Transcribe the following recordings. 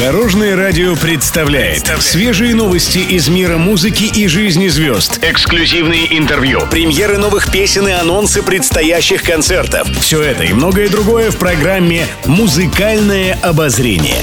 Дорожное радио представляет свежие новости из мира музыки и жизни звезд. Эксклюзивные интервью, премьеры новых песен и анонсы предстоящих концертов. Все это и многое другое в программе «Музыкальное обозрение».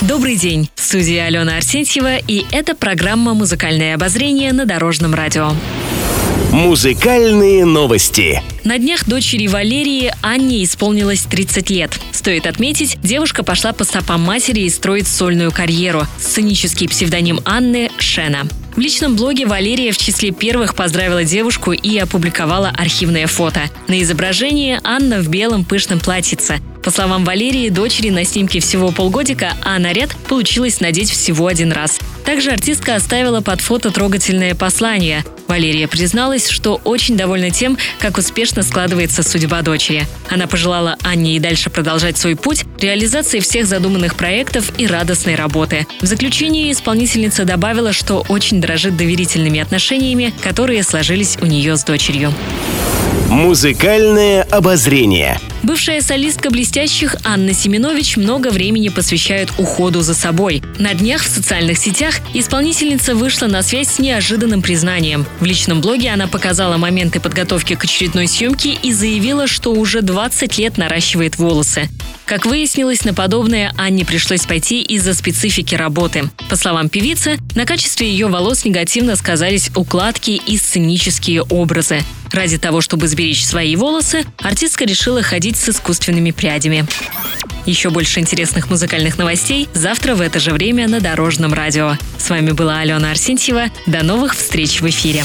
Добрый день. В студии Алена Арсентьева, и это программа «Музыкальное обозрение» на Дорожном радио. Музыкальные новости. На днях дочери Валерии Анне исполнилось 30 лет. Стоит отметить, девушка пошла по стопам матери и строит сольную карьеру. Сценический псевдоним Анны – Шена. В личном блоге Валерия в числе первых поздравила девушку и опубликовала архивное фото. На изображении Анна в белом пышном платьице. По словам Валерии, дочери на снимке всего полгодика, а наряд получилось надеть всего один раз. Также артистка оставила под фото трогательное послание. Валерия призналась, что очень довольна тем, как успешно складывается судьба дочери. Она пожелала Анне и дальше продолжать свой путь, реализации всех задуманных проектов и радостной работы. В заключение исполнительница добавила, что очень дорожит доверительными отношениями, которые сложились у нее с дочерью. Музыкальное обозрение. Бывшая солистка «Блестящих» Анна Семенович много времени посвящает уходу за собой. На днях в социальных сетях исполнительница вышла на связь с неожиданным признанием. В личном блоге она показала моменты подготовки к очередной съемке и заявила, что уже 20 лет наращивает волосы. Как выяснилось, на подобное Анне пришлось пойти из-за специфики работы. По словам певицы, на качестве ее волос негативно сказались укладки и сценические образы. Ради того, чтобы сберечь свои волосы, артистка решила ходить с искусственными прядями. Еще больше интересных музыкальных новостей завтра в это же время на Дорожном радио. С вами была Алена Арсентьева. До новых встреч в эфире.